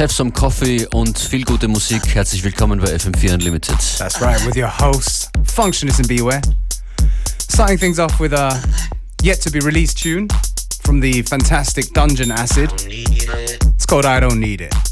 have some coffee und viel gute Musik. Herzlich willkommen bei FM4 Unlimited. That's right, with your host, Functionist and Beware. Starting things off with a yet to be released tune from the fantastic Dungeon Acid. It's called I Don't Need It.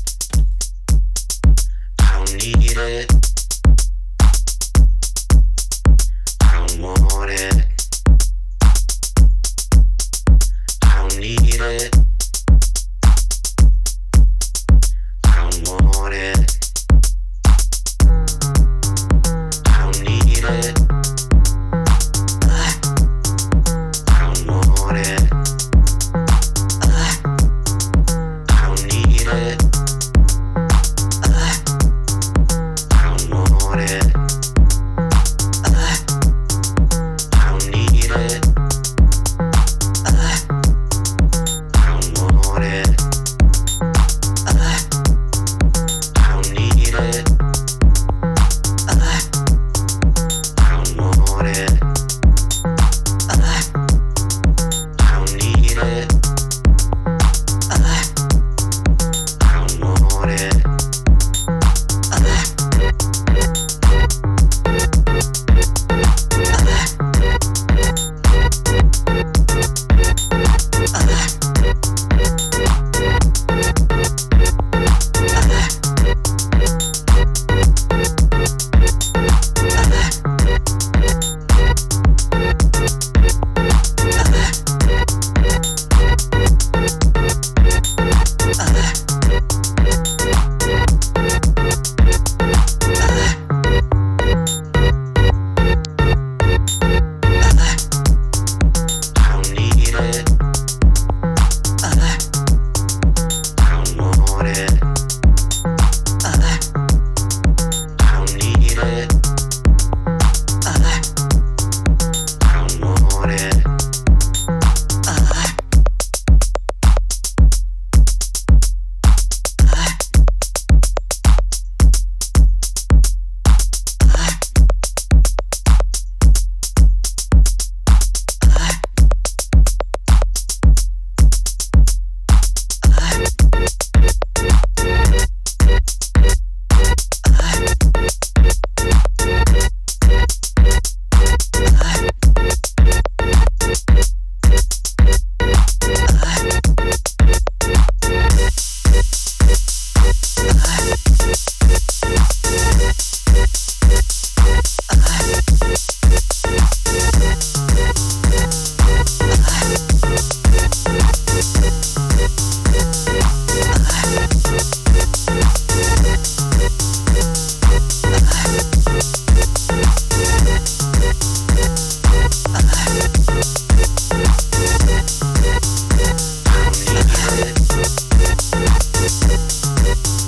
Bye.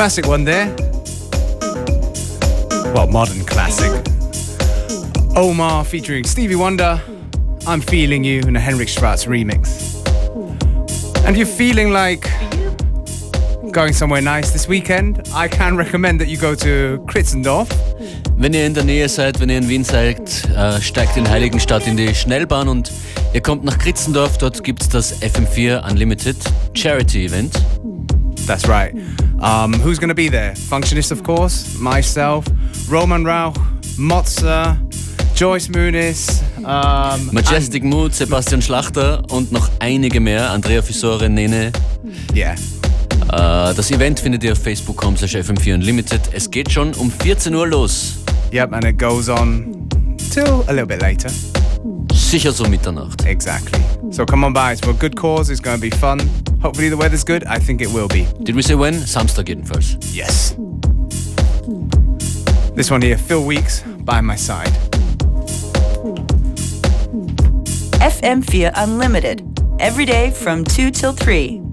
Classic one there. Well, modern classic. Omar featuring Stevie Wonder. I'm feeling you in a Henrik Schwarz remix. And you're feeling like going somewhere nice this weekend, I can recommend that you go to Kritzendorf. Wenn ihr in der Nähe seid, wenn ihr in Wien seid, äh, steigt in Heiligenstadt in die Schnellbahn und ihr kommt nach Kritzendorf. Dort gibt es das FM4 Unlimited Charity Event. That's right. Um, who's going to be there? Functionist, of course, myself, Roman Rauch, Motzer, Joyce Muniz, um, Majestic Mood, Sebastian Schlachter und noch einige mehr. Andrea Fisore, Nene. yeah. Äh, das Event findet ihr auf facebook.com slash FM4 Unlimited. Es geht schon um 14 Uhr los. Yep, and it goes on till a little bit later. Sicher so Mitternacht. Exactly. So come on by. It's for a good cause. It's going to be fun. Hopefully the weather's good. I think it will be. Did we say when? Samstag first? Yes. This one here, Phil Weeks, by my side. FM4 Unlimited. Every day from 2 till 3.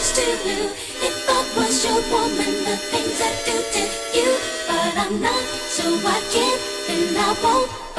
to you. If I was your woman, the things I do to you, but I'm not, so I can't and I won't.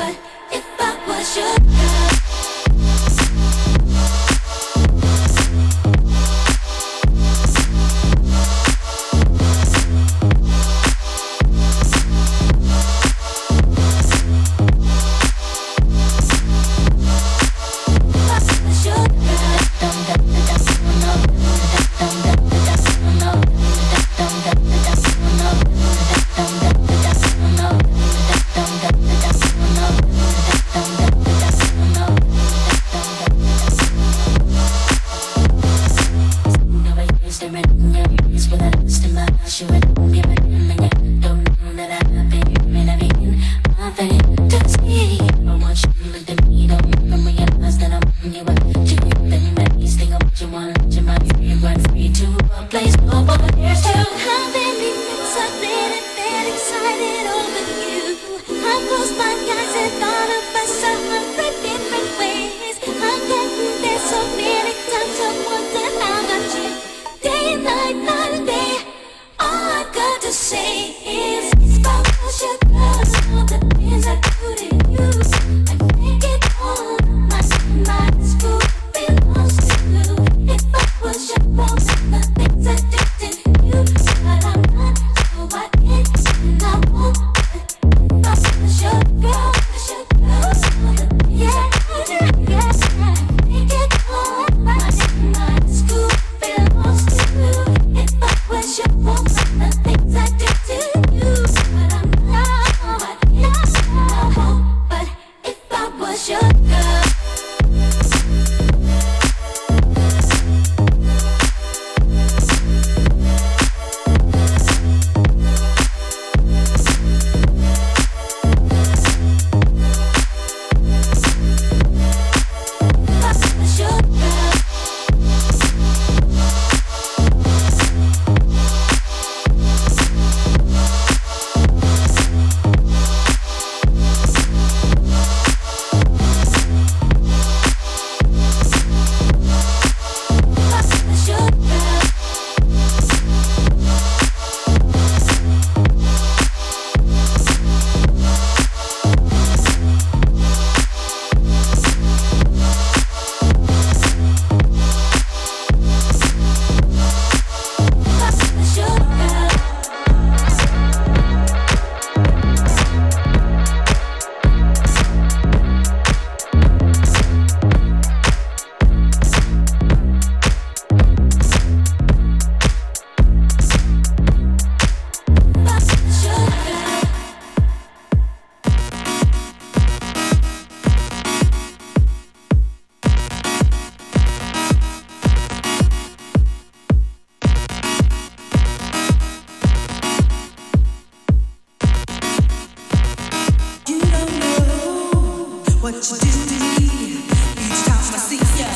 what you do to me. Each time I see ya,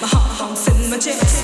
my heart honks in my chest.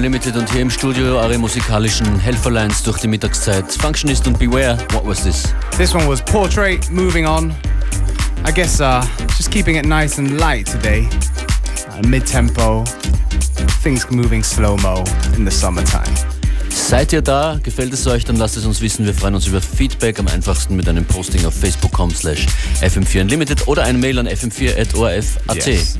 Unlimited und hier im Studio eure musikalischen Helferlines durch die Mittagszeit. Functionist und Beware, what was this? This one was Portrait, moving on. I guess uh, just keeping it nice and light today. Uh, Mid tempo, things moving slow mo in the summertime. Seid ihr da? Gefällt es euch? Dann lasst es uns wissen. Wir freuen uns über Feedback. Am einfachsten mit einem Posting auf facebook.com slash fm4 unlimited oder eine Mail an fm4.orf.at. Yes.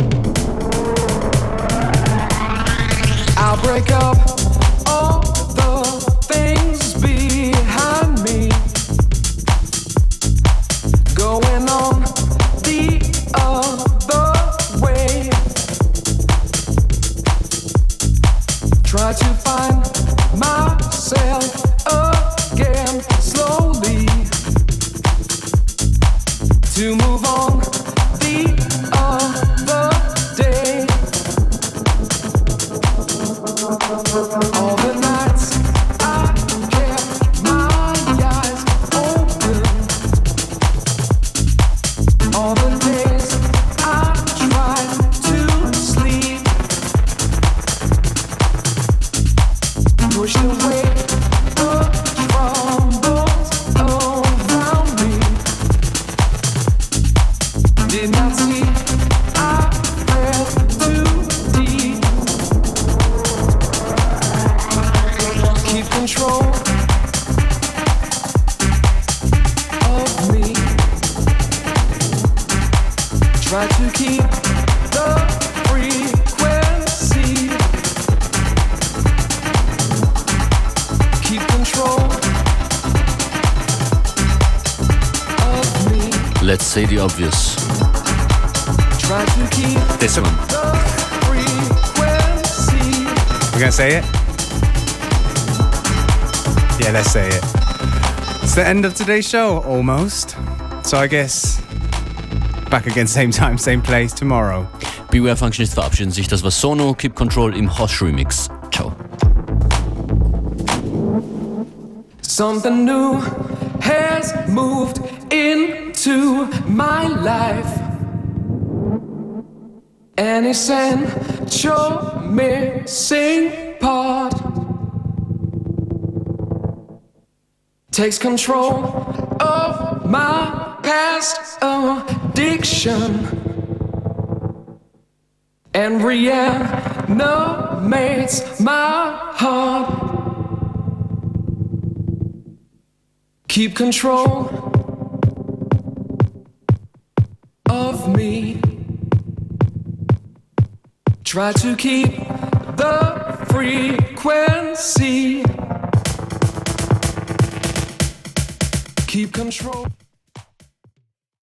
Break up obvious. Try to keep This one. We're gonna say it? Yeah, let's say it. It's the end of today's show, almost. So I guess back again, same time, same place tomorrow. Beware Functionist verabschieden sich. Das war Sono, Keep Control im Hosh Remix. Ciao. Something new has moved into my life. An essential missing part takes control of my past addiction and reanimates my heart. Keep control Try to keep the frequency. Keep control.